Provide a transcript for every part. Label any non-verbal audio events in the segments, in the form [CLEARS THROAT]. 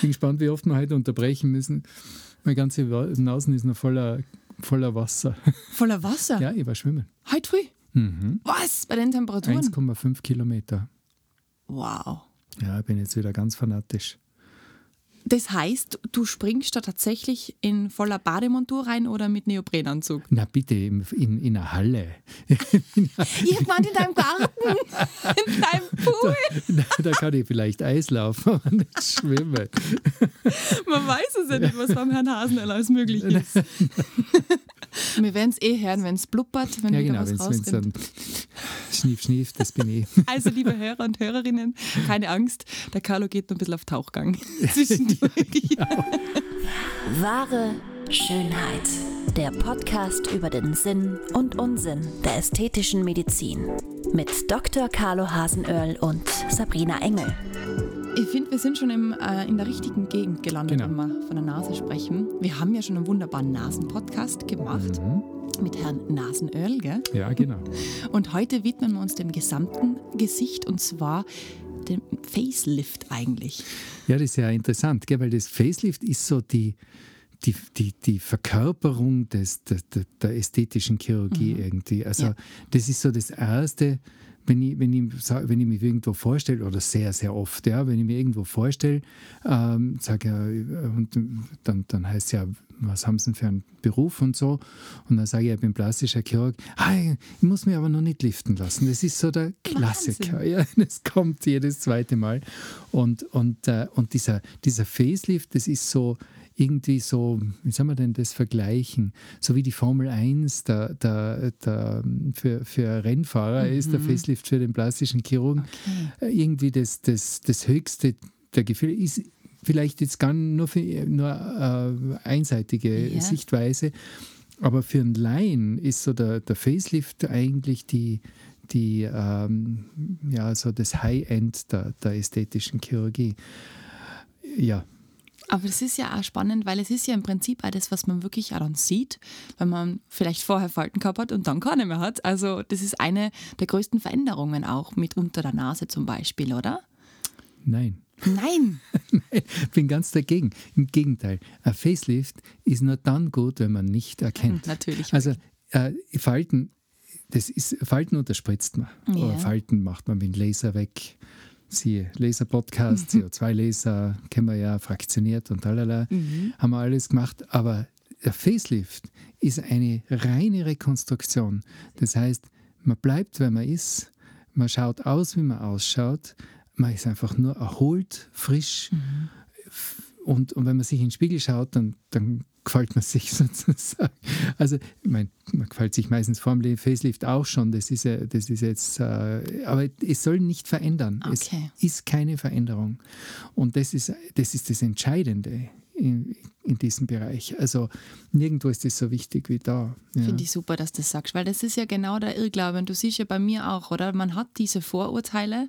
Ich [LAUGHS] bin gespannt, wie oft wir heute unterbrechen müssen. Meine ganze Nase ist noch voller, voller Wasser. [LAUGHS] Voller Wasser? Ja, ich war schwimmen. Heute früh? Mhm. Was? Bei den Temperaturen? 1,5 Kilometer. Wow. Ja, ich bin jetzt wieder ganz fanatisch. Das heißt, du springst da tatsächlich in voller Bademontur rein oder mit Neoprenanzug? Na bitte, in, in, in einer Halle. [LAUGHS] Ich meine in deinem Garten, in deinem Pool. Da, da kann ich vielleicht Eis laufen, aber nicht schwimmen. Man weiß es ja nicht, was beim Herrn Hasenel alles möglich [LAUGHS] ist. Wir werden es eh hören, wenn es blubbert, wenn Ja, wieder genau, was rauskommt. dann schnief, schnief, das bin ich. Also, liebe Hörer und Hörerinnen, keine Angst, der Carlo geht noch ein bisschen auf Tauchgang [LAUGHS] [LAUGHS] Wahre Schönheit. Der Podcast über den Sinn und Unsinn der ästhetischen Medizin. Mit Dr. Carlo Hasenöhrl und Sabrina Engel. Ich finde, wir sind schon im, äh, in der richtigen Gegend gelandet, Genau. wenn wir von der Nase sprechen. Wir haben ja schon einen wunderbaren Nasen-Podcast gemacht mit Herrn Nasenöl, gell? Ja, genau. Und heute widmen wir uns dem gesamten Gesicht und zwar dem Facelift eigentlich. Ja, das ist ja interessant, gell? weil das Facelift ist so die, die, die, die Verkörperung des, der, der, ästhetischen Chirurgie irgendwie. Also Ja. das ist so das Erste, wenn ich, wenn, ich, wenn ich mich irgendwo vorstelle, oder sehr, sehr oft, ja, wenn ich mir irgendwo vorstelle, ähm, sage ja, äh, und dann, dann heißt es ja, was haben Sie denn für einen Beruf und so? Und dann sage ich, ich bin plastischer Chirurg. Ah, ich muss mich aber noch nicht liften lassen. Das ist so der Klassiker. [LAUGHS] Ja, das kommt jedes zweite Mal. Und, und, äh, und dieser, dieser Facelift, das ist so irgendwie so, wie soll man denn das vergleichen? So wie die Formel 1 der, der, der, für, für Rennfahrer ist, der Facelift für den plastischen Chirurgen. Äh, Irgendwie das, das, das höchste der Gefühle ist vielleicht jetzt gar nur, für, nur äh, einseitige Ja. Sichtweise, aber für einen Laien ist so der, der Facelift eigentlich die, die ähm, ja, so das High-End der, der ästhetischen Chirurgie. Ja, Aber das ist ja auch spannend, weil es ist ja im Prinzip auch das, was man wirklich auch dann sieht, wenn man vielleicht vorher Falten gehabt hat und dann keine mehr hat. Also das ist eine der größten Veränderungen auch mit unter der Nase zum Beispiel, oder? nein. Nein! [LAUGHS] Ich bin ganz dagegen. Im Gegenteil, ein Facelift ist nur dann gut, wenn man nicht erkennt. [LAUGHS] Natürlich. Also äh, Falten, das ist, Falten unterspritzt man. Oder Falten macht man mit dem Laser weg. Siehe Laser-Podcast, CO2-Laser, kennen wir ja, fraktioniert und talala, haben wir alles gemacht. Aber der Facelift ist eine reine Rekonstruktion. Das heißt, man bleibt, wer man ist, man schaut aus, wie man ausschaut, man ist einfach nur erholt, frisch. Und, und wenn man sich in den Spiegel schaut, dann, dann gefällt man sich [LAUGHS] sozusagen. Also, ich meine, man gefällt sich meistens vor dem Facelift auch schon. Das ist, ja, das ist jetzt, äh, aber es soll nicht verändern. Okay. Es ist keine Veränderung. Und das ist das, ist das Entscheidende in, in diesem Bereich. Also, nirgendwo ist das so wichtig wie da. Ja. Finde ich super, dass du das sagst, weil das ist ja genau der Irrglaube. Und du siehst ja bei mir auch, oder? Man hat diese Vorurteile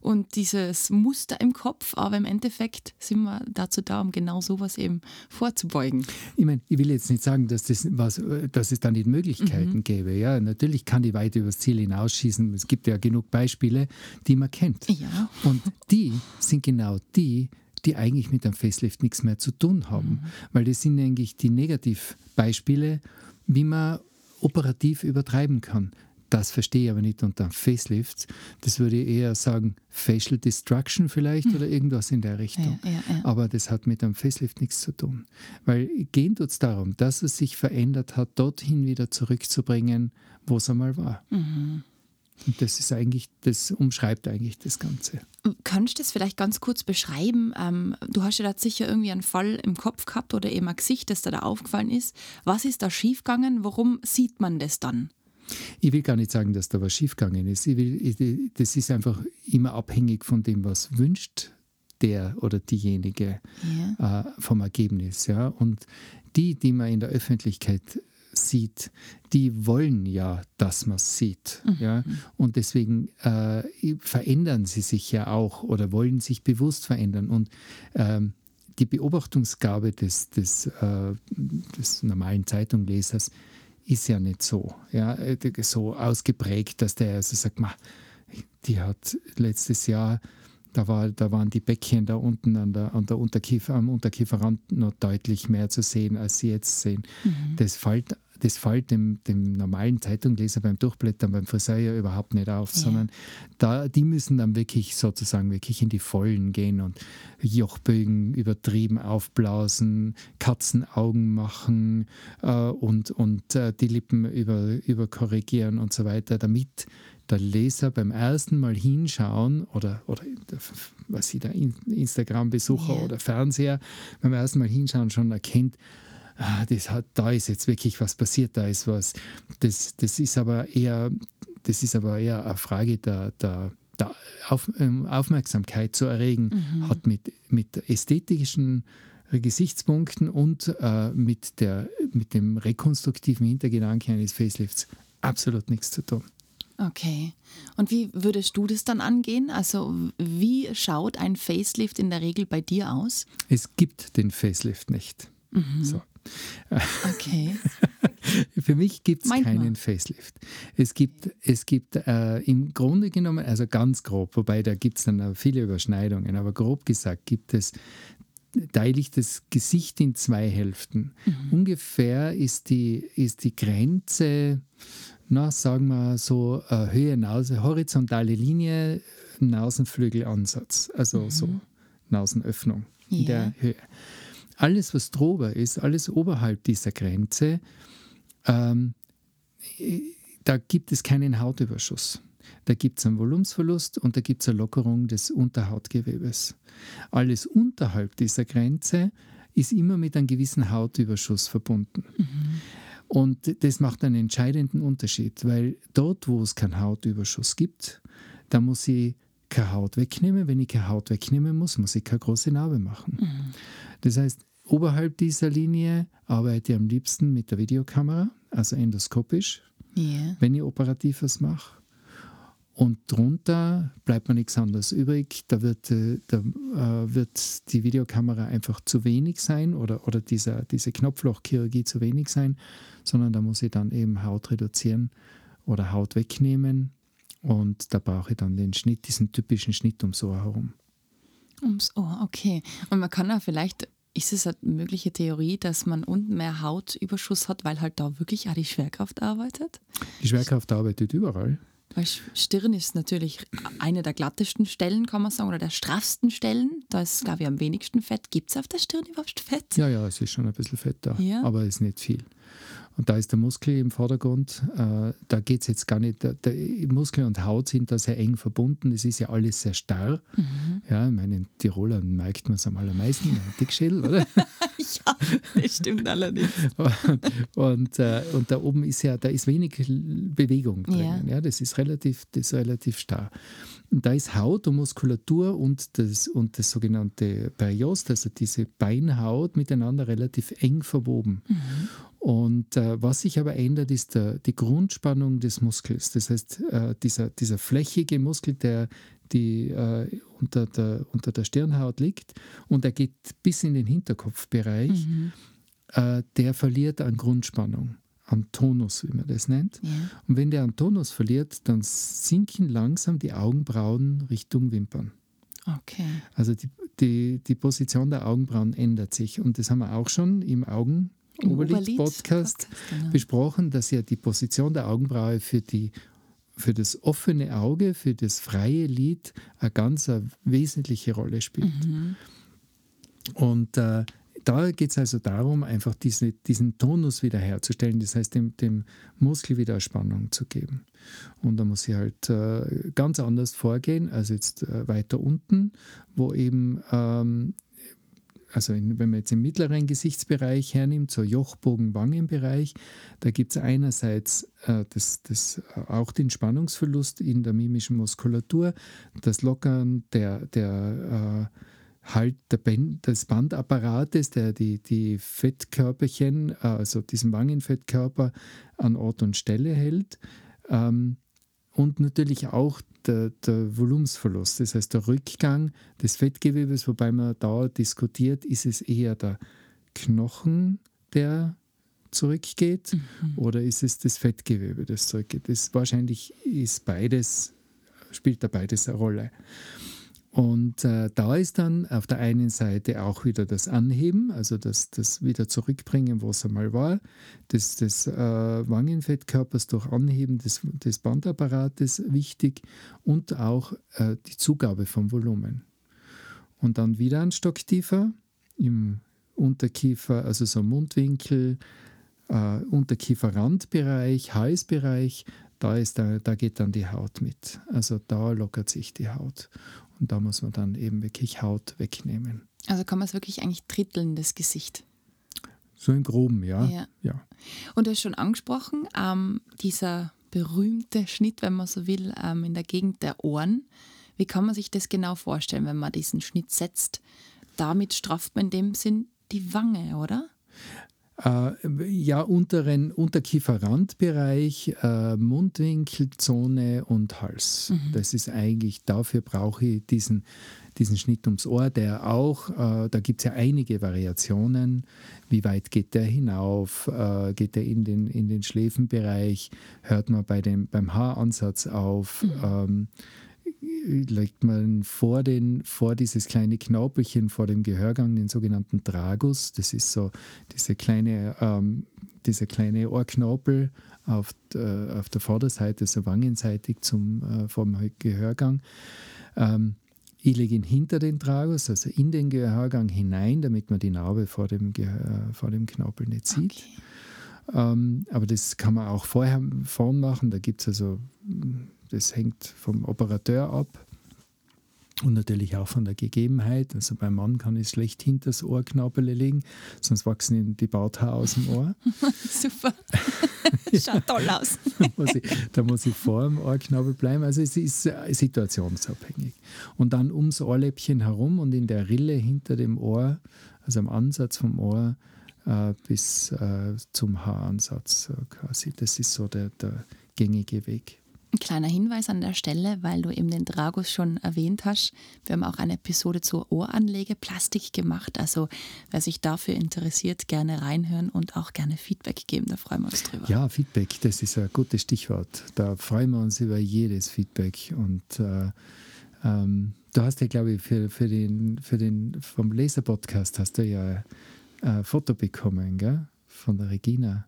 und dieses Muster im Kopf, aber im Endeffekt sind wir dazu da, um genau sowas eben vorzubeugen. Ich meine, ich will jetzt nicht sagen, dass, das was, dass es da nicht Möglichkeiten Mhm. gäbe. Ja, natürlich kann die weit übers Ziel hinausschießen. Es gibt ja genug Beispiele, die man kennt. Ja. Und die sind genau die, die eigentlich mit einem Facelift nichts mehr zu tun haben. Weil das sind eigentlich die Negativbeispiele, wie man operativ übertreiben kann. Das verstehe ich aber nicht unter Facelift. Das würde ich eher sagen, Facial Destruction vielleicht oder irgendwas in der Richtung. Ja, ja, ja. Aber das hat mit einem Facelift nichts zu tun. Weil gehen tut es darum, dass es sich verändert hat, dorthin wieder zurückzubringen, wo es einmal war. Mhm. Und das ist eigentlich, das umschreibt eigentlich das Ganze. Kannst du das vielleicht ganz kurz beschreiben? Ähm, du hast ja da sicher irgendwie einen Fall im Kopf gehabt oder eben ein Gesicht, das da aufgefallen ist. Was ist da schiefgegangen? Warum sieht man das dann? Ich will gar nicht sagen, dass da was schiefgegangen ist. Ich will, ich, das ist einfach immer abhängig von dem, was wünscht der oder diejenige äh, vom Ergebnis. Ja? Und die, die man in der Öffentlichkeit sieht, die wollen ja, dass man es sieht. Ja? Und deswegen äh, verändern sie sich ja auch oder wollen sich bewusst verändern. Und ähm, die Beobachtungsgabe des, des, äh, des normalen Zeitunglesers ist ja nicht so, ja, äh, so ausgeprägt, dass der also sagt, "Ma, die hat letztes Jahr Da, war, da waren die Bäckchen da unten an der, an der Unterkiefer, am Unterkieferrand noch deutlich mehr zu sehen, als sie jetzt sehen. Mhm. Das fällt das fällt dem, dem normalen Zeitungleser beim Durchblättern beim Friseur ja überhaupt nicht auf, ja. sondern da, die müssen dann wirklich sozusagen wirklich in die Vollen gehen und Jochbögen übertrieben aufblasen, Katzenaugen machen äh, und, und äh, die Lippen über, überkorrigieren und so weiter, damit der Leser beim ersten Mal hinschauen oder, oder was sie da Instagram-Besucher yeah. oder Fernseher beim ersten Mal hinschauen schon erkennt, ah, das hat, da ist jetzt wirklich was passiert, da ist was. Das, das ist aber eher, das ist aber eher eine Frage der, der, der Auf, ähm, Aufmerksamkeit zu erregen, mhm. hat mit, mit ästhetischen Gesichtspunkten und äh, mit, der, mit dem rekonstruktiven Hintergedanken eines Facelifts absolut nichts zu tun. Okay. Und wie würdest du das dann angehen? Also wie schaut ein Facelift in der Regel bei dir aus? Es gibt den Facelift nicht. Mhm. So. Okay. [LAUGHS] Für mich gibt es keinen Facelift. Es gibt, es gibt äh, im Grunde genommen, also ganz grob, wobei da gibt es dann viele Überschneidungen, aber grob gesagt gibt es teile ich das Gesicht in zwei Hälften. Mhm. Ungefähr ist die, ist die Grenze, na, sagen wir so, äh, Höhe Nase, horizontale Linie, Nasenflügelansatz, also mhm. so Nasenöffnung yeah. in der Höhe. Alles, was drüber ist, alles oberhalb dieser Grenze, ähm, da gibt es keinen Hautüberschuss. Da gibt es einen Volumensverlust und da gibt es eine Lockerung des Unterhautgewebes. Alles unterhalb dieser Grenze ist immer mit einem gewissen Hautüberschuss verbunden. Mhm. Und das macht einen entscheidenden Unterschied, weil dort, wo es keinen Hautüberschuss gibt, da muss ich keine Haut wegnehmen. Wenn ich keine Haut wegnehmen muss, muss ich keine große Narbe machen. Mhm. Das heißt, oberhalb dieser Linie arbeite ich am liebsten mit der Videokamera, also endoskopisch, yeah. wenn ich operativ was mache. Und drunter bleibt mir nichts anderes übrig. Da wird, äh, da, äh, wird die Videokamera einfach zu wenig sein oder, oder dieser, diese Knopflochchirurgie zu wenig sein, sondern da muss ich dann eben Haut reduzieren oder Haut wegnehmen. Und da brauche ich dann den Schnitt, diesen typischen Schnitt ums Ohr herum. Ums Ohr, okay. Und man kann ja vielleicht ist es eine mögliche Theorie, dass man unten mehr Hautüberschuss hat, weil halt da wirklich auch die Schwerkraft arbeitet? Die Schwerkraft arbeitet überall. Weil Stirn ist natürlich eine der glattesten Stellen, kann man sagen, oder der straffsten Stellen. Da ist, glaube ich, am wenigsten Fett. Gibt es auf der Stirn überhaupt Fett? Ja, ja, es ist schon ein bisschen Fett da, ja. aber es ist nicht viel. Und da ist der Muskel im Vordergrund. Äh, da geht es jetzt gar nicht. Der, der, Muskel und Haut sind da sehr eng verbunden. Es ist ja alles sehr starr. Mhm. Ja, ich meine, in Tirolern merkt man es am allermeisten, ein Dickschädel, oder? [LAUGHS] ja, das stimmt allerdings. und, [LAUGHS] und, äh, und, da oben ist ja, da ist wenig Bewegung drin. Ja. ja. das ist relativ, das ist relativ starr. Und da ist Haut und Muskulatur und das, und das sogenannte Periost, also diese Beinhaut, miteinander relativ eng verwoben. Mhm. Und äh, was sich aber ändert, ist der, die Grundspannung des Muskels. Das heißt, äh, dieser, dieser flächige Muskel, der die, äh, unter, der, unter der Stirnhaut liegt und er geht bis in den Hinterkopfbereich, mhm. Äh, der verliert an Grundspannung, an Tonus, wie man das nennt. Ja. Und wenn der an Tonus verliert, dann sinken langsam die Augenbrauen Richtung Wimpern. Okay. Also die, die, die Position der Augenbrauen ändert sich. Und das haben wir auch schon im Augen Oberlied-Podcast genau. besprochen, dass ja die Position der Augenbraue für, die, für das offene Auge, für das freie Lid eine ganz eine wesentliche Rolle spielt. Mhm. Und äh, da geht es also darum, einfach diese, diesen Tonus wiederherzustellen, das heißt, dem, dem Muskel wieder Spannung zu geben. Und da muss ich halt äh, ganz anders vorgehen als jetzt äh, weiter unten, wo eben ähm, also in, wenn man jetzt im mittleren Gesichtsbereich hernimmt, so Jochbogen-Wangenbereich, da gibt es einerseits äh, das, das, äh, auch den Spannungsverlust in der mimischen Muskulatur, das Lockern der, der äh, Halt der Band, des Bandapparates, der die, die Fettkörperchen, äh, also diesen Wangenfettkörper an Ort und Stelle hält. Ähm, und natürlich auch der, der Volumensverlust, das heißt der Rückgang des Fettgewebes, wobei man da diskutiert, ist es eher der Knochen, der zurückgeht mhm. oder ist es das Fettgewebe, das zurückgeht. Das wahrscheinlich ist beides, spielt da beides eine Rolle. Und äh, da ist dann auf der einen Seite auch wieder das Anheben, also das, das wieder zurückbringen, wo es einmal war, das, des äh, Wangenfettkörpers durch Anheben des, des Bandapparates wichtig und auch äh, die Zugabe vom Volumen. Und dann wieder ein Stock tiefer im Unterkiefer, also so Mundwinkel, äh, Unterkieferrandbereich, Halsbereich, da, ist da, da geht dann die Haut mit. Also da lockert sich die Haut. Und da muss man dann eben wirklich Haut wegnehmen. Also kann man es wirklich eigentlich dritteln, das Gesicht. So im Groben, ja. Ja. ja. Und du hast schon angesprochen, ähm, dieser berühmte Schnitt, wenn man so will, ähm, in der Gegend der Ohren. Wie kann man sich das genau vorstellen, wenn man diesen Schnitt setzt? Damit strafft man in dem Sinn die Wange, oder? Äh, ja, unteren Unterkieferrandbereich, äh, Mundwinkelzone und Hals. Mhm. Das ist eigentlich, dafür brauche ich diesen, diesen Schnitt ums Ohr, der auch, äh, da gibt es ja einige Variationen. Wie weit geht der hinauf? Äh, geht der in den, in den Schläfenbereich? Hört man bei dem, beim Haaransatz auf? Mhm. Ähm, legt man vor, den, vor dieses kleine Knaupelchen vor dem Gehörgang, den sogenannten Tragus. Das ist so diese kleine, ähm, dieser kleine Ohrknorpel auf, äh, auf der Vorderseite, so wangenseitig zum, äh, vom Gehörgang. Ähm, ich lege ihn hinter den Tragus, also in den Gehörgang hinein, damit man die Narbe vor dem, Gehör, vor dem Knorpel nicht sieht. Okay. Ähm, aber das kann man auch vorher vorn machen. Da gibt es also das hängt vom Operateur ab und natürlich auch von der Gegebenheit. Also beim Mann kann ich schlecht hinter das Ohrknabel legen, sonst wachsen ihm die Barthaare aus dem Ohr. [LAUGHS] Super. [LAUGHS] Schaut toll aus. [LAUGHS] da, muss ich, da muss ich vor dem Ohrknabel bleiben. Also es ist situationsabhängig. Und dann ums Ohrläppchen herum und in der Rille hinter dem Ohr, also am Ansatz vom Ohr, äh, bis äh, zum Haaransatz äh, quasi. Das ist so der, der gängige Weg. Ein kleiner Hinweis an der Stelle, weil du eben den Dragus schon erwähnt hast. Wir haben auch eine Episode zur Ohranlegeplastik gemacht. Also wer sich dafür interessiert, gerne reinhören und auch gerne Feedback geben. Da freuen wir uns drüber. Ja, Feedback, das ist ein gutes Stichwort. Da freuen wir uns über jedes Feedback. Und äh, ähm, du hast ja, glaube ich, für, für, den, für den vom Laser-Podcast hast du ja ein Foto bekommen, gell? Von der Regina.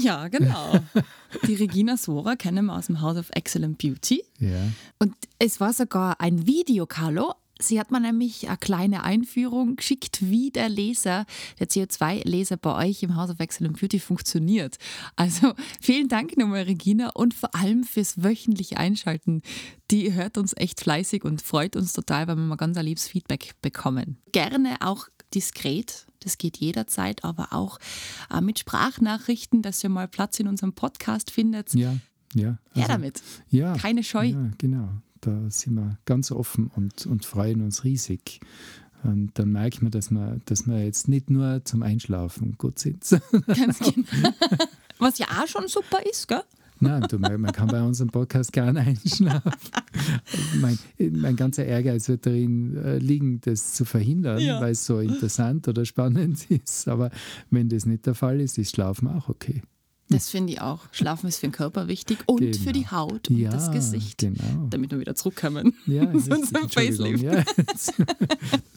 Ja, genau. [LAUGHS] Die Regina Sora kennen wir aus dem House of Excellent Beauty. Ja. Und es war sogar ein Video, Carlo. Sie hat mir nämlich eine kleine Einführung geschickt, wie der Laser, der CO2-Laser bei euch im House of Excellent Beauty funktioniert. Also vielen Dank nochmal, Regina, und vor allem fürs wöchentliche Einschalten. Die hört uns echt fleißig und freut uns total, weil wir mal ganz ein liebes Feedback bekommen. Gerne auch diskret das geht jederzeit, aber auch äh, mit Sprachnachrichten, dass ihr mal Platz in unserem Podcast findet. Ja, ja. Also, Her damit. Ja. Keine Scheu. Ja, genau. Da sind wir ganz offen und, und freuen uns riesig. Und dann merkt man, dass wir, dass wir jetzt nicht nur zum Einschlafen gut sind. Ganz [LAUGHS] genau. Was ja auch schon super ist, gell? Nein, du, man, man, kann bei unserem Podcast gerne [LAUGHS] einschlafen. mein, mein, ganzer Ehrgeiz wird darin äh, liegen, das zu verhindern, ja. weil es so interessant oder spannend [LAUGHS] ist. Aber wenn das nicht der Fall ist, ist Schlafen auch okay. Das finde ich auch. Schlafen ist für den Körper wichtig und genau. für die Haut und ja, das Gesicht. Genau. Damit wir wieder zurückkommen ja, [LAUGHS] zu unserem Facelift. Ja, dass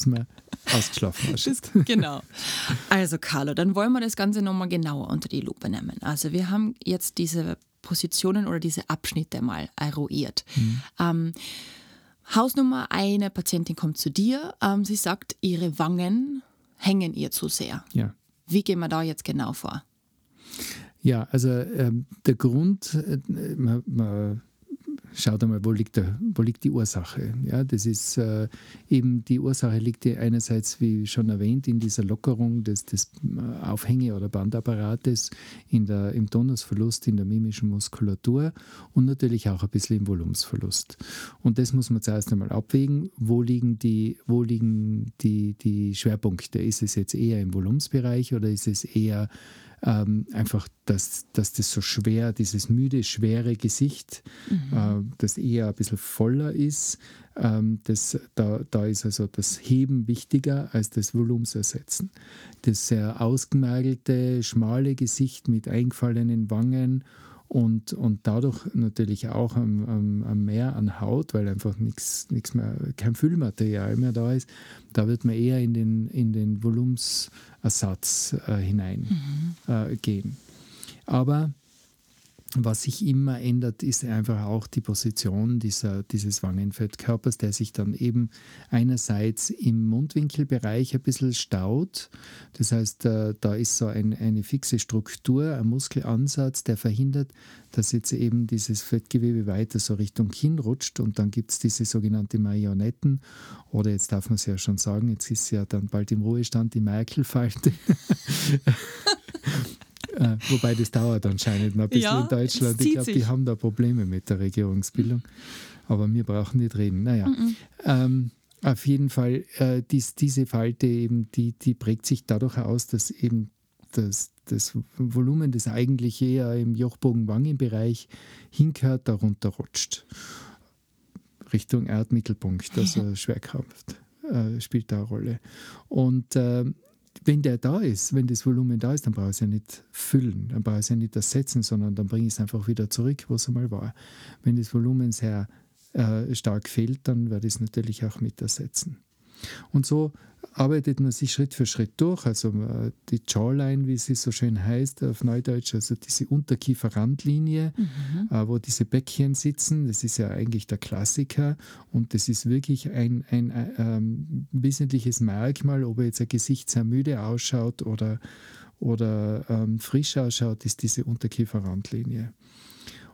wir ausgeschlafen hast. Genau. Also Carlo, dann wollen wir das Ganze nochmal genauer unter die Lupe nehmen. Also wir haben jetzt diese Positionen oder diese Abschnitte mal eruiert. Mhm. Ähm, Hausnummer, eine Patientin kommt zu dir, ähm, sie sagt, ihre Wangen hängen ihr zu sehr. Ja. Wie gehen wir da jetzt genau vor? Ja, also ähm, der Grund, äh, man, man schaut einmal, wo liegt, der, wo liegt die Ursache. Ja, das ist äh, eben die Ursache liegt einerseits, wie schon erwähnt, in dieser Lockerung des, des äh, Aufhänge- oder Bandapparates, in der, im Tonusverlust, in der mimischen Muskulatur und natürlich auch ein bisschen im Volumensverlust. Und das muss man zuerst einmal abwägen, wo liegen die, wo liegen die, die Schwerpunkte. Ist es jetzt eher im Volumensbereich oder ist es eher ähm, einfach, dass, dass das so schwer, dieses müde, schwere Gesicht, mhm. äh, das eher ein bisschen voller ist, ähm, das, da, da ist also das Heben wichtiger als das Volumensersetzen. Das sehr ausgemergelte, schmale Gesicht mit eingefallenen Wangen und, und dadurch natürlich auch am, am, am mehr an Haut, weil einfach nichts mehr, kein Füllmaterial mehr da ist. Da wird man eher in den, in den Volumensersatz äh, hineingehen. Mhm. Äh, Aber was sich immer ändert, ist einfach auch die Position dieser, dieses Wangenfettkörpers, der sich dann eben einerseits im Mundwinkelbereich ein bisschen staut. Das heißt, äh, da ist so ein, eine fixe Struktur, ein Muskelansatz, der verhindert, dass jetzt eben dieses Fettgewebe weiter so Richtung Kinn rutscht und dann gibt es diese sogenannte Marionetten oder jetzt darf man es ja schon sagen, jetzt ist ja dann bald im Ruhestand die Merkel-Falte. [LAUGHS] Äh, wobei das dauert anscheinend noch ein bisschen ja, in Deutschland. Ich glaube, die haben da Probleme mit der Regierungsbildung. Aber wir brauchen nicht reden. Naja. Mhm. Ähm, auf jeden Fall, äh, dies, diese Falte eben, die, die prägt sich dadurch aus, dass eben das, das Volumen, das eigentlich eher im Jochbogen-Wangenbereich hinkört, darunter rutscht. Richtung Erdmittelpunkt, also [LAUGHS] Schwerkraft äh, spielt da eine Rolle. Und äh, wenn der da ist, wenn das Volumen da ist, dann brauche ich es ja nicht füllen, dann brauche ich es ja nicht ersetzen, sondern dann bringe ich es einfach wieder zurück, wo es einmal war. Wenn das Volumen sehr äh, stark fehlt, dann werde ich es natürlich auch mit ersetzen. Und so arbeitet man sich Schritt für Schritt durch. Also äh, die Jawline, wie sie so schön heißt auf Neudeutsch, also diese Unterkieferrandlinie, mhm. Äh, wo diese Bäckchen sitzen, das ist ja eigentlich der Klassiker und das ist wirklich ein, ein, ein ähm, wesentliches Merkmal, ob jetzt ein Gesicht sehr müde ausschaut oder, oder ähm, frisch ausschaut, ist diese Unterkieferrandlinie.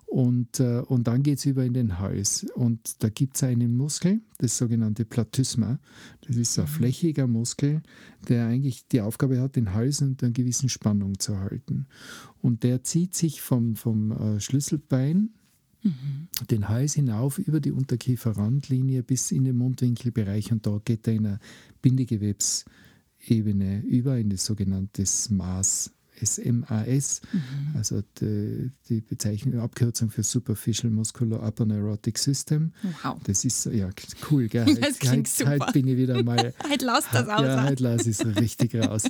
Und, äh, und dann geht es über in den Hals. Und da gibt es einen Muskel, das sogenannte Platysma. Das ist ein mhm. flächiger Muskel, der eigentlich die Aufgabe hat, den Hals unter einer gewissen Spannung zu halten. Und der zieht sich vom, vom äh, Schlüsselbein Mhm. den Hals hinauf über die Unterkieferrandlinie bis in den Mundwinkelbereich und da geht er in eine Bindegewebsebene über in das sogenannte Maß. SMAS, mhm. also die, die Bezeichnung, Abkürzung für Superficial Muscular Upper Neurotic System. Wow. Das ist ja cool, gell? Heute, [LAUGHS] das klingt heute, super. heute bin ich wieder mal. [LAUGHS] heute lass das aus. Ja, heute lasse ich es richtig raus.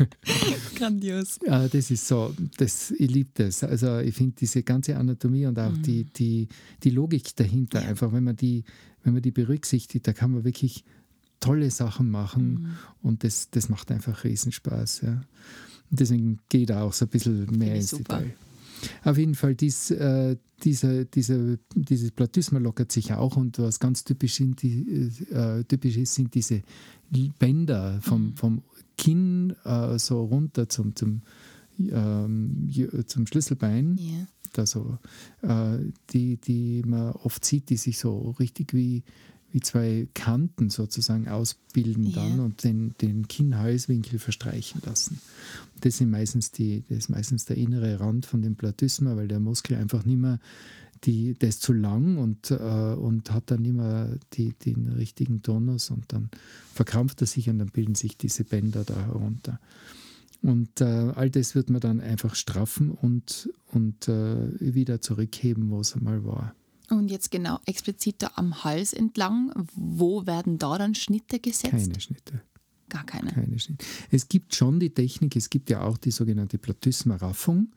[LAUGHS] Grandios. Ja, das ist so, das, ich liebe das. Also ich finde diese ganze Anatomie und auch mhm. die, die, die Logik dahinter, ja. einfach wenn man die, wenn man die berücksichtigt, da kann man wirklich tolle Sachen machen mhm. und das, das macht einfach Riesenspaß. Ja. Deswegen geht er auch so ein bisschen mehr ins super. Detail. Auf jeden Fall, dies, äh, diese, diese, dieses Platysma lockert sich auch und was ganz typisch, sind die, äh, typisch ist, sind diese Bänder vom, mhm. vom Kinn äh, so runter zum, zum, ähm, zum Schlüsselbein. Yeah. Also, die, die man oft sieht, die sich so richtig wie wie zwei Kanten sozusagen ausbilden ja. dann und den, den Kinn-Halswinkel verstreichen lassen. Das, sind meistens die, das ist meistens der innere Rand von dem Platysma, weil der Muskel einfach nicht mehr, die, der ist zu lang und, äh, und hat dann nicht mehr die, den richtigen Tonus und dann verkrampft er sich und dann bilden sich diese Bänder da herunter. Und äh, all das wird man dann einfach straffen und, und äh, wieder zurückheben, wo es einmal war. Und jetzt genau explizit da am Hals entlang, wo werden da dann Schnitte gesetzt? Keine Schnitte. Gar keine. keine Schnitte. Es gibt schon die Technik, es gibt ja auch die sogenannte Platysma-Raffung,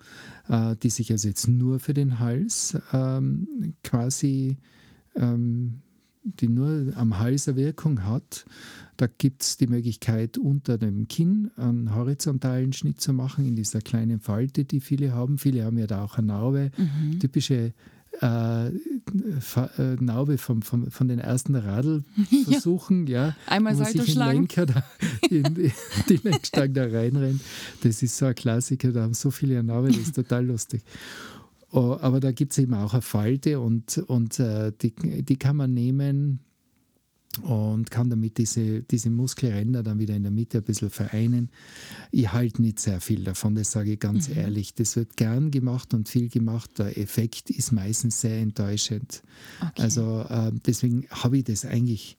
äh, die sich also jetzt nur für den Hals ähm, quasi, ähm, die nur am Hals eine Wirkung hat. Da gibt es die Möglichkeit, unter dem Kinn einen horizontalen Schnitt zu machen, in dieser kleinen Falte, die viele haben. Viele haben ja da auch eine Narbe. Mhm. Typische äh, äh, Naube vom, vom, von den ersten Radlversuchen, [LAUGHS] ja. ja. Einmal wo sich ein Lenker da in, in die Lenkstange da reinrennt. Das ist so ein Klassiker, da haben so viele eine Naube, das ist total lustig. Oh, aber da gibt es eben auch eine Falte und, und äh, die, die kann man nehmen und kann damit diese, diese Muskelränder dann wieder in der Mitte ein bisschen vereinen. Ich halte nicht sehr viel davon, das sage ich ganz mhm. ehrlich. Das wird gern gemacht und viel gemacht. Der Effekt ist meistens sehr enttäuschend. Okay. Also äh, deswegen habe ich das eigentlich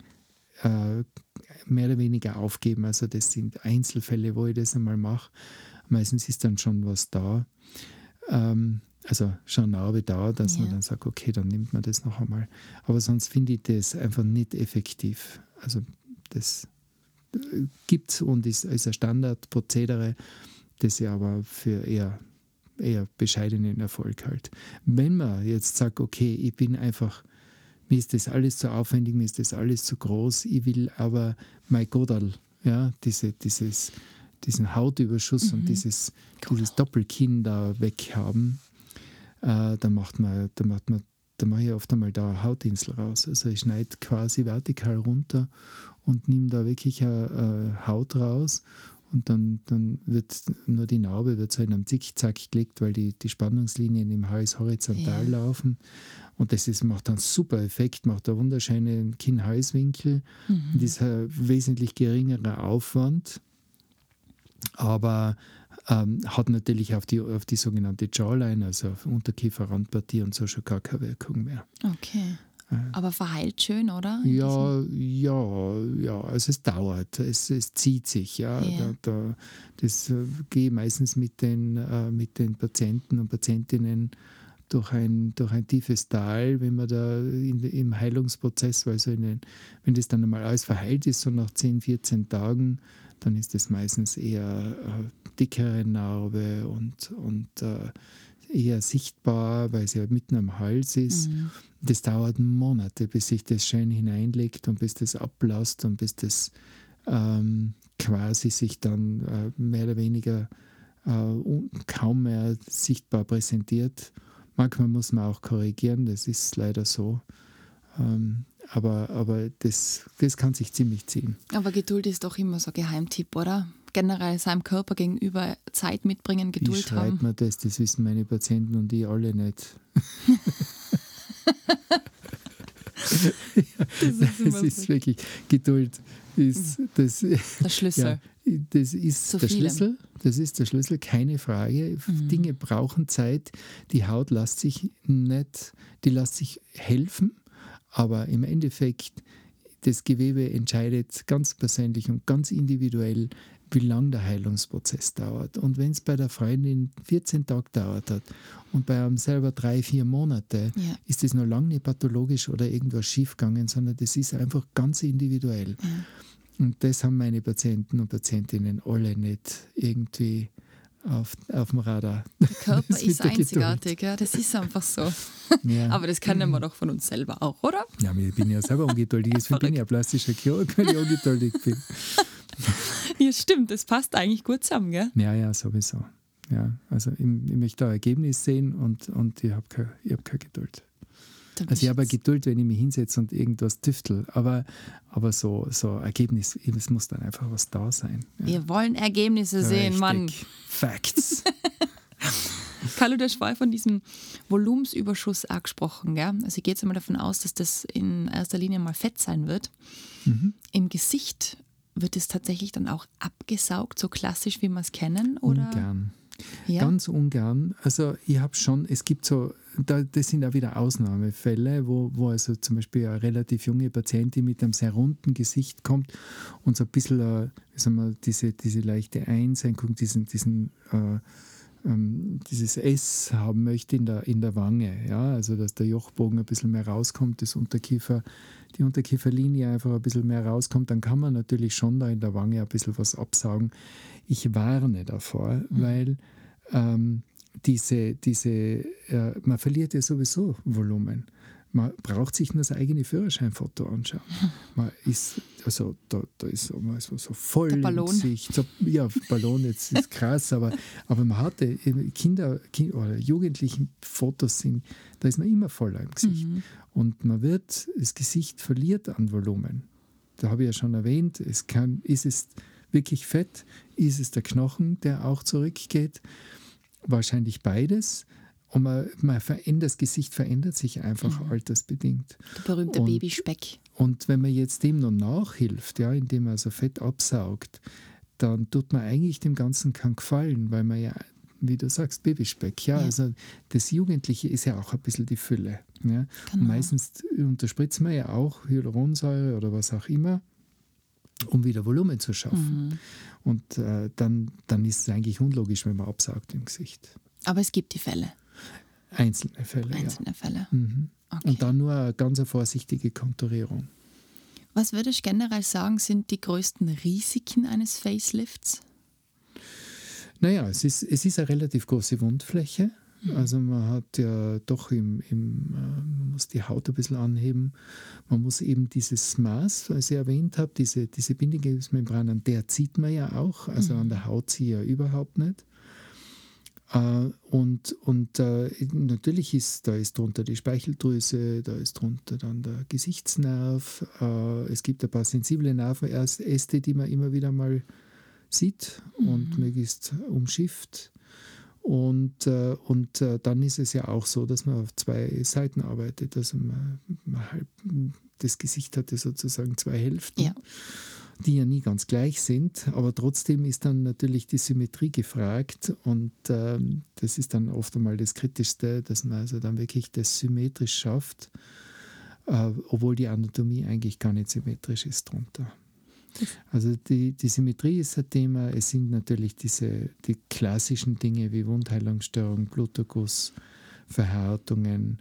äh, mehr oder weniger aufgeben. Also das sind Einzelfälle, wo ich das einmal mache. Meistens ist dann schon was da. Ähm, also schon Narbe da, dass ja. man dann sagt, okay, dann nimmt man das noch einmal. Aber sonst finde ich das einfach nicht effektiv. Also das gibt es und ist, ist ein Standardprozedere, das ich aber für eher eher bescheidenen Erfolg halt. Wenn man jetzt sagt, okay, ich bin einfach, mir ist das alles zu aufwendig, mir ist das alles zu groß, ich will aber mein Godal, ja, diese, dieses, diesen Hautüberschuss mhm. und dieses, dieses Doppelkinn da weghaben, äh, dann macht man, dann macht man da mache ich oft einmal da eine Hautinsel raus. Also ich schneide quasi vertikal runter und nehme da wirklich eine, Haut raus und dann, dann wird nur die Narbe wird so in einem Zickzack gelegt, weil die, die Spannungslinien im Hals horizontal ja. laufen. Und das ist, macht einen super Effekt, macht einen wunderschönen Kinn-Halswinkel. Mhm. Und ist ein wesentlich geringerer Aufwand. Aber ähm, hat natürlich auf die, auf die sogenannte Jawline, also auf Unterkieferrandpartie und so schon gar keine Wirkung mehr. Okay. Äh. Aber verheilt schön, oder? Ja, ja, ja. Also es dauert, es, es zieht sich. Ja. ja. Da, da, das äh, gehe meistens mit den, äh, mit den Patienten und Patientinnen durch ein, durch ein tiefes Tal, wenn man da in, im Heilungsprozess, weil so den, wenn das dann einmal alles verheilt ist, so nach 10, 14 Tagen, dann ist das meistens eher äh, dickere Narbe und, und äh, eher sichtbar, weil sie halt mitten am Hals ist. Mhm. Das dauert Monate, bis sich das schön hineinlegt und bis das ablasst und bis das ähm, quasi sich dann äh, mehr oder weniger äh, kaum mehr sichtbar präsentiert. Manchmal muss man auch korrigieren, das ist leider so. Ähm, aber aber das, das kann sich ziemlich ziehen. Aber Geduld ist doch immer so ein Geheimtipp, oder? Generell seinem Körper gegenüber Zeit mitbringen, Geduld Wie schreibt haben. man das? Das wissen meine Patienten und ich alle nicht. [LAUGHS] [LAUGHS] das ist, das ist wirklich Geduld ist das, der Schlüssel. Ja, das ist der Schlüssel. Das ist der Schlüssel, keine Frage. Mhm. Dinge brauchen Zeit. Die Haut lässt sich nicht, die lässt sich helfen, aber im Endeffekt, das Gewebe entscheidet ganz persönlich und ganz individuell, wie lang der Heilungsprozess dauert. Und wenn es bei der Freundin 14 Tage dauert hat und bei einem selber drei, vier Monate, ja. ist das noch lange nicht pathologisch oder irgendwas schiefgegangen, sondern das ist einfach ganz individuell. Ja. Und das haben meine Patienten und Patientinnen alle nicht irgendwie auf, auf dem Radar. Der [LAUGHS] Körper ist einzigartig, ja, das ist einfach so. [LAUGHS] Ja. Aber das kennen wir doch von uns selber auch, oder? Ja, ich bin ja selber ungeduldig, deswegen bin ich ja plastischer Chirurg, wenn ich ungeduldig bin. [LAUGHS] Ja, stimmt, das passt eigentlich gut zusammen, gell? Ja, ja, sowieso. Ja, also ich, ich möchte ein Ergebnis sehen und, und ich habe keine, hab keine Geduld. Also ich habe Geduld, wenn ich mich hinsetze und irgendwas tüftel, aber, aber so, so Ergebnis, es muss dann einfach was da sein. Ja. Wir wollen Ergebnisse ja, sehen, richtig. Mann. Facts. Carlo, der Schwall von diesem Volumensüberschuss auch gesprochen. Gell? Also ich gehe jetzt einmal davon aus, dass das in erster Linie mal Fett sein wird. Mhm. Im Gesicht wird es tatsächlich dann auch abgesaugt, so klassisch, wie wir es kennen? Oder? Ungern. Ja. Ganz ungern. Also ich habe schon, es gibt so, da, das sind auch wieder Ausnahmefälle, wo, wo also zum Beispiel eine relativ junge Patientin mit einem sehr runden Gesicht kommt und so ein bisschen, äh, sagen wir, diese, diese leichte Einsenkung, diesen, diesen äh, ähm, dieses S haben möchte in der, in der Wange. Ja? Also dass der Jochbogen ein bisschen mehr rauskommt, das Unterkiefer, die Unterkieferlinie einfach ein bisschen mehr rauskommt, dann kann man natürlich schon da in der Wange ein bisschen was absaugen. Ich warne davor, mhm. weil ähm, diese, diese, äh, man verliert ja sowieso Volumen. Man braucht sich nur das eigene Führerscheinfoto anschauen. Man ist, also da, da ist so, man ist so voll Der Ballon. Gesicht. So, ja, Ballon jetzt ist krass, aber, aber man hatte Kinder, Kinder oder Jugendlichen Fotos sind, da ist man immer voller im Gesicht. Mhm. Und man wird, das Gesicht verliert an Volumen. Da habe ich ja schon erwähnt, es kann, ist es wirklich Fett, ist es der Knochen, der auch zurückgeht. Wahrscheinlich beides. Und man, man verändert, das Gesicht verändert sich einfach mhm. altersbedingt. Der berühmte und, Babyspeck. Und wenn man jetzt dem noch nachhilft, ja, indem man also Fett absaugt, dann tut man eigentlich dem Ganzen keinen Gefallen, weil man ja, wie du sagst, Babyspeck, ja, ja. also das Jugendliche ist ja auch ein bisschen die Fülle. Ja. Genau. meistens unterspritzt man ja auch Hyaluronsäure oder was auch immer, um wieder Volumen zu schaffen. Mhm. Und äh, dann, dann ist es eigentlich unlogisch, wenn man absaugt im Gesicht. Aber es gibt die Fälle. Einzelne Fälle. Einzelne ja. Fälle. Mhm. Okay. Und dann nur eine ganz vorsichtige Konturierung. Was würde ich generell sagen, sind die größten Risiken eines Facelifts? Naja, es ist, es ist eine relativ große Wundfläche. Mhm. Also man hat ja doch im, im äh, man muss die Haut ein bisschen anheben. Man muss eben dieses Maß, was ich erwähnt habe, diese, diese Bindegewebsmembran, an der zieht man ja auch. Also an der Haut ziehe ich ja überhaupt nicht. Äh, und und äh, natürlich ist, da ist drunter die Speicheldrüse, da ist drunter dann der Gesichtsnerv. Äh, es gibt ein paar sensible Nervenäste, die man immer wieder mal sieht und möglichst umschifft. Und, und dann ist es ja auch so, dass man auf zwei Seiten arbeitet. Also man, man halb, das Gesicht hatte sozusagen zwei Hälften, Ja. Die ja nie ganz gleich sind. Aber trotzdem ist dann natürlich die Symmetrie gefragt. Und ähm, das ist dann oft einmal das Kritischste, dass man also dann wirklich das symmetrisch schafft, äh, obwohl die Anatomie eigentlich gar nicht symmetrisch ist drunter. Also die, die Symmetrie ist ein Thema. Es sind natürlich diese die klassischen Dinge wie Wundheilungsstörung, Bluterguss, Verhärtungen,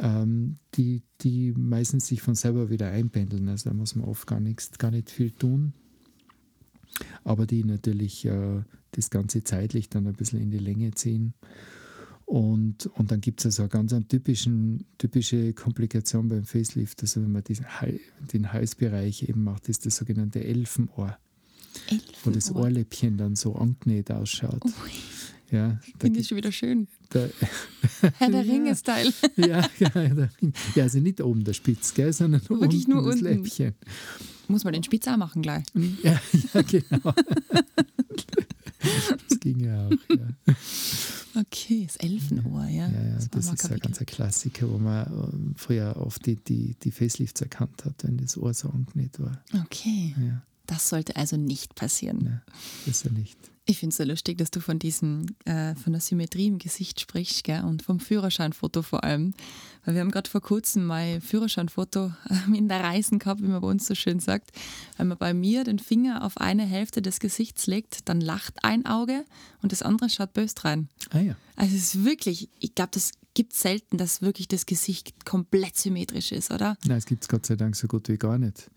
ähm, die, die meistens sich von selber wieder einpendeln. Also da muss man oft gar nichts, gar nicht viel tun. Aber die natürlich äh, das Ganze zeitlich dann ein bisschen in die Länge ziehen. Und, und dann gibt es also eine ganz typischen, typische Komplikation beim Facelift. Also wenn man diesen den Halsbereich eben macht, ist das sogenannte Elfenohr, wo das Elfenohr. Ohrläppchen dann so angenäht ausschaut. Ja, Finde ich schon wieder schön. da, [LAUGHS] Herr der Ja. Ringe-Style. [LAUGHS] ja, ja, ja, also nicht oben der Spitz, gell, sondern Wirklich unten nur das unten. Läppchen. Muss man den Spitz auch machen gleich. Ja, [LAUGHS] ja genau. Das ging ja auch, ja. Okay, das Elfenohr, ja. Ja, ja, das, war ist ein ganz ein Klassiker, wo man äh, früher oft die, die, die Facelifts erkannt hat, wenn das Ohr so angenäht war. Okay, Ja, das sollte also nicht passieren. ne, besser nicht. Ich finde es so lustig, dass du von diesem, äh, von der Symmetrie im Gesicht sprichst, gell? und vom Führerscheinfoto vor allem. Weil wir haben gerade vor kurzem mein Führerscheinfoto ähm, in der Reisen gehabt, wie man bei uns so schön sagt. Wenn man bei mir den Finger auf eine Hälfte des Gesichts legt, dann lacht ein Auge und das andere schaut böst rein. Ah ja, Also es ist wirklich, ich glaube, das gibt selten, dass wirklich das Gesicht komplett symmetrisch ist, oder? nein, es gibt es Gott sei Dank so gut wie gar nicht.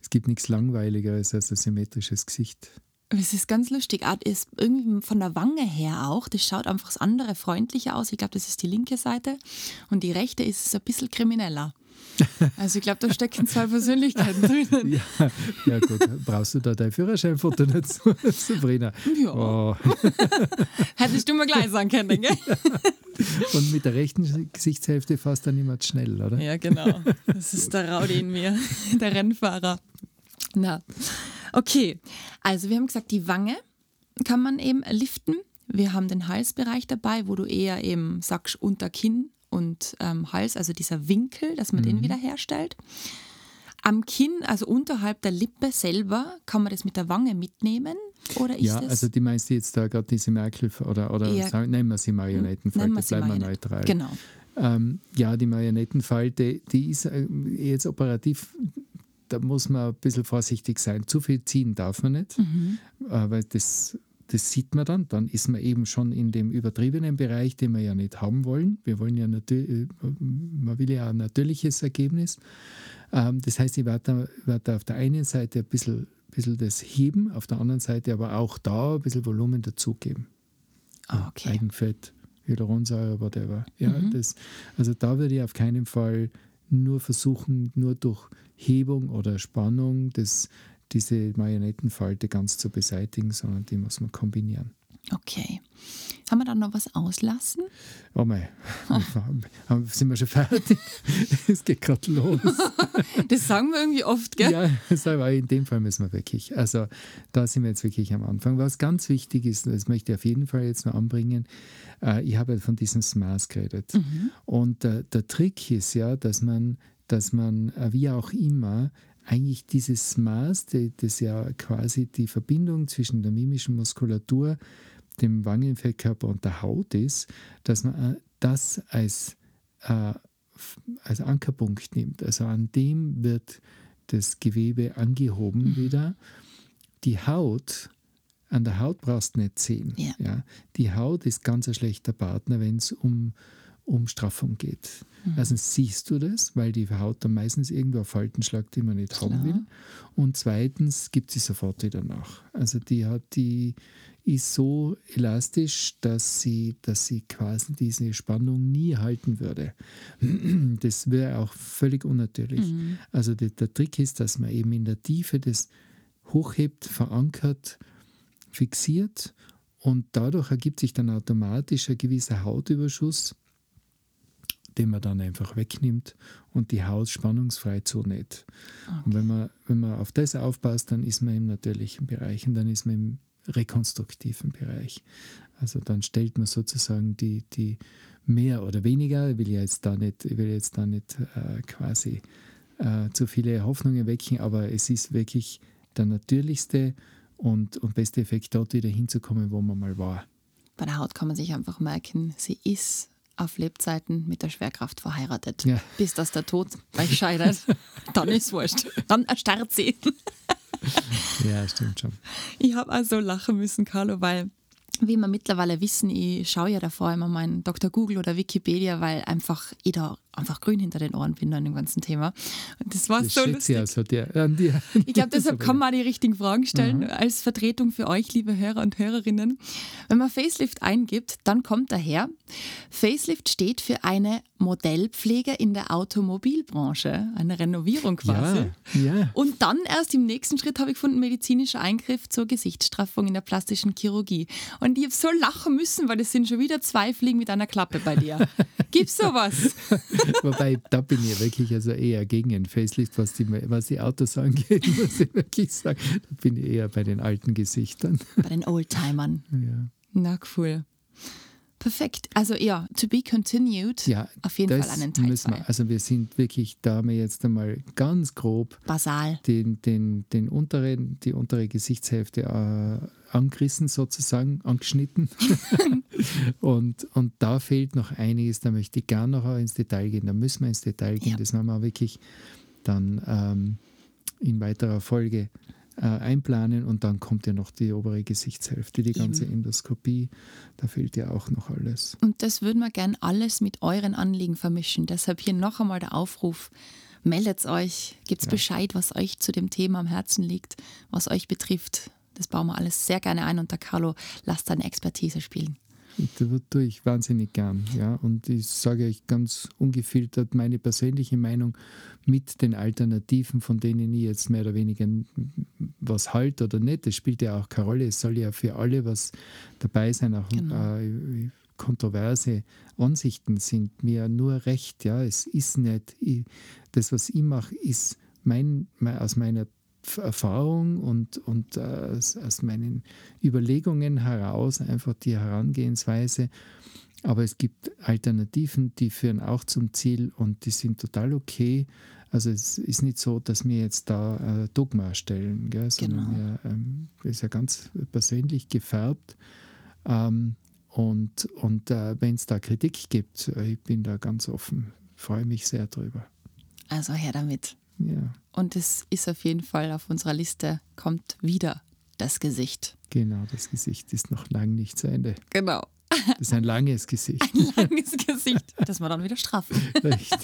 Es gibt nichts Langweiligeres als ein symmetrisches Gesicht. Es ist ganz lustig. Art ist irgendwie von der Wange her auch. Das schaut einfach das andere freundlicher aus. Ich glaube, das ist die linke Seite. Und die rechte ist so ein bisschen krimineller. [LAUGHS] Also ich glaube, da stecken zwei Persönlichkeiten [LAUGHS] drinnen. Ja, ja gut, brauchst du da dein Führerscheinfoto dazu, [LAUGHS] Sabrina? Ja. Oh. Hättest du mir gleich sagen können, gell? Und mit der rechten Gesichtshälfte fast dann immer schnell, oder? Ja, genau. Das ist der Raudi in mir, der Rennfahrer. Na, okay. Also wir haben gesagt, die Wange kann man eben liften. Wir haben den Halsbereich dabei, wo du eher eben sagst unter Kinn und ähm, Hals, also dieser Winkel, dass man den wieder herstellt. Am Kinn, also unterhalb der Lippe selber, kann man das mit der Wange mitnehmen? Oder ist Ja, also die meinst du jetzt da gerade diese Merkel oder, oder sagen, nennen wir sie Marionettenfalte, wir sie bleiben wir neutral. Genau. Ähm, ja, die Marionettenfalte, die ist äh, jetzt operativ, da muss man ein bisschen vorsichtig sein. Zu viel ziehen darf man nicht, Mhm. äh, weil das, das sieht man dann. Dann ist man eben schon in dem übertriebenen Bereich, den wir ja nicht haben wollen. Wir wollen ja natürlich, man will ja ein natürliches Ergebnis. Ähm, das heißt, ich werde, werde auf der einen Seite ein bisschen, bisschen das heben, auf der anderen Seite aber auch da ein bisschen Volumen dazugeben. Ah, okay. Eigenfett, Hyaluronsäure, whatever. Ja, Mhm. das, also da würde ich auf keinen Fall nur versuchen, nur durch Hebung oder Spannung das, diese Marionettenfalte ganz zu beseitigen, sondern die muss man kombinieren. Okay. Haben wir dann noch was auslassen? Oh mei, [LAUGHS] haben- sind wir schon fertig? [LAUGHS] Es geht gerade los. [LAUGHS] Das sagen wir irgendwie oft, gell? Ja, das aber in dem Fall müssen wir wirklich. Also da sind wir jetzt wirklich am Anfang. Was ganz wichtig ist, das möchte ich auf jeden Fall jetzt noch anbringen, äh, ich habe von diesem Smaß geredet. Und äh, der Trick ist ja, dass man, dass man äh, wie auch immer eigentlich dieses Maß, das ja quasi die Verbindung zwischen der mimischen Muskulatur, dem Wangenfettkörper und der Haut ist, dass man äh, das als, äh, als Ankerpunkt nimmt. Also an dem wird das Gewebe angehoben wieder. Die Haut, an der Haut brauchst du nicht sehen. Ja. Die Haut ist ganz ein schlechter Partner, wenn es um, um Straffung geht. Erstens siehst du das, weil die Haut dann meistens irgendwo auf Falten schlagt, die man nicht haben Klar. will. Und zweitens gibt sie sofort wieder nach. Also die hat die ist so elastisch, dass sie, dass sie quasi diese Spannung nie halten würde. [CLEARS THROAT] Das wäre auch völlig unnatürlich. Mhm. Also der, der Trick ist, dass man eben in der Tiefe das hochhebt, verankert, fixiert und dadurch ergibt sich dann automatisch ein gewisser Hautüberschuss, den man dann einfach wegnimmt und die Haut spannungsfrei zunäht. Okay. Und wenn man, wenn man auf das aufpasst, dann ist man im natürlichen Bereich und dann ist man im rekonstruktiven Bereich. Also dann stellt man sozusagen die, die mehr oder weniger, ich will jetzt da nicht, ich will jetzt da nicht äh, quasi äh, zu viele Hoffnungen wecken, aber es ist wirklich der natürlichste und, und beste Effekt, dort wieder hinzukommen, wo man mal war. Bei der Haut kann man sich einfach merken, sie ist auf Lebzeiten mit der Schwerkraft verheiratet. Ja. Bis dass der Tod euch scheidet, [LAUGHS] dann ist es wurscht. Dann erstarrt sie. ja, stimmt schon. Ich habe also lachen müssen, Carlo, weil wie wir mittlerweile wissen, ich schaue ja davor immer meinen Dr. Google oder Wikipedia, weil einfach ich da einfach grün hinter den Ohren bin an dem ganzen Thema. Und das war das so lustig. Also an dir. Ich glaube, deshalb kann man die richtigen Fragen stellen mhm. als Vertretung für euch, liebe Hörer und Hörerinnen. Wenn man Facelift eingibt, dann kommt daher, Facelift steht für eine Modellpflege in der Automobilbranche, eine Renovierung quasi. Ja, ja. Und dann erst im nächsten Schritt habe ich gefunden, medizinischer Eingriff zur Gesichtsstraffung in der plastischen Chirurgie. Und ich habe so lachen müssen, weil das sind schon wieder zwei Fliegen mit einer Klappe bei dir. [LAUGHS] Gibt's sowas? [LAUGHS] Wobei, da bin ich wirklich also eher gegen ein Facelift, was die, was die Autos angeht, [LAUGHS] muss ich wirklich sagen. Da bin ich eher bei den alten Gesichtern. Bei den Oldtimern. Ja. Na cool. Perfekt. Also ja, to be continued. Ja, auf jeden Fall einen Teil müssen wir. Also wir sind wirklich, da haben wir jetzt einmal ganz grob basal den, den, den unteren, die untere Gesichtshälfte äh, angerissen sozusagen, angeschnitten. [LAUGHS] und, und da fehlt noch einiges, da möchte ich gerne noch ins Detail gehen. Da müssen wir ins Detail gehen. Ja. Das werden wir wirklich dann ähm, in weiterer Folge äh, einplanen und dann kommt ja noch die obere Gesichtshälfte, die ganze Eben. Endoskopie. Da fehlt ja auch noch alles. Und das würden wir gern alles mit euren Anliegen vermischen. Deshalb hier noch einmal der Aufruf. Meldet euch, gebt ja. Bescheid, was euch zu dem Thema am Herzen liegt, was euch betrifft. Das bauen wir alles sehr gerne ein und der Carlo lasst seine Expertise spielen. Das tue ich wahnsinnig gern. Ja. Und ich sage euch ganz ungefiltert meine persönliche Meinung mit den Alternativen, von denen ich jetzt mehr oder weniger was halte oder nicht. Das spielt ja auch keine Rolle. Es soll ja für alle was dabei sein. Auch genau. äh, kontroverse Ansichten sind mir nur recht. Ja. Es ist nicht, ich, das, was ich mache, ist mein, aus meiner Erfahrung und, und äh, aus, meinen Überlegungen heraus einfach die Herangehensweise. Aber es gibt Alternativen, die führen auch zum Ziel und die sind total okay. Also es ist nicht so, dass wir jetzt da äh, Dogma stellen, gell, sondern genau. wir, ähm, ist ja ganz persönlich gefärbt. Ähm, und und äh, wenn es da Kritik gibt, äh, ich bin da ganz offen, freue mich sehr drüber. Also her damit. Ja. Und es ist auf jeden Fall auf unserer Liste, kommt wieder das Gesicht. Genau, das Gesicht ist noch lang nicht zu Ende. Genau. Das ist ein langes Gesicht. Ein langes Gesicht, das wir dann wieder straffen. [LAUGHS] Richtig.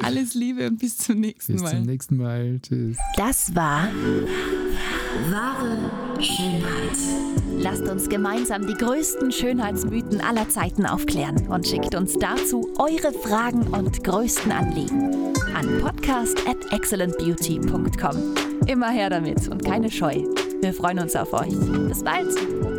Alles Liebe und bis zum nächsten bis Mal. Bis zum nächsten Mal. Tschüss. Das war Wahre Schönheit. Lasst uns gemeinsam die größten Schönheitsmythen aller Zeiten aufklären und schickt uns dazu eure Fragen und größten Anliegen an podcast at excellentbeauty.com. Immer her damit und keine Scheu. Wir freuen uns auf euch. Bis bald!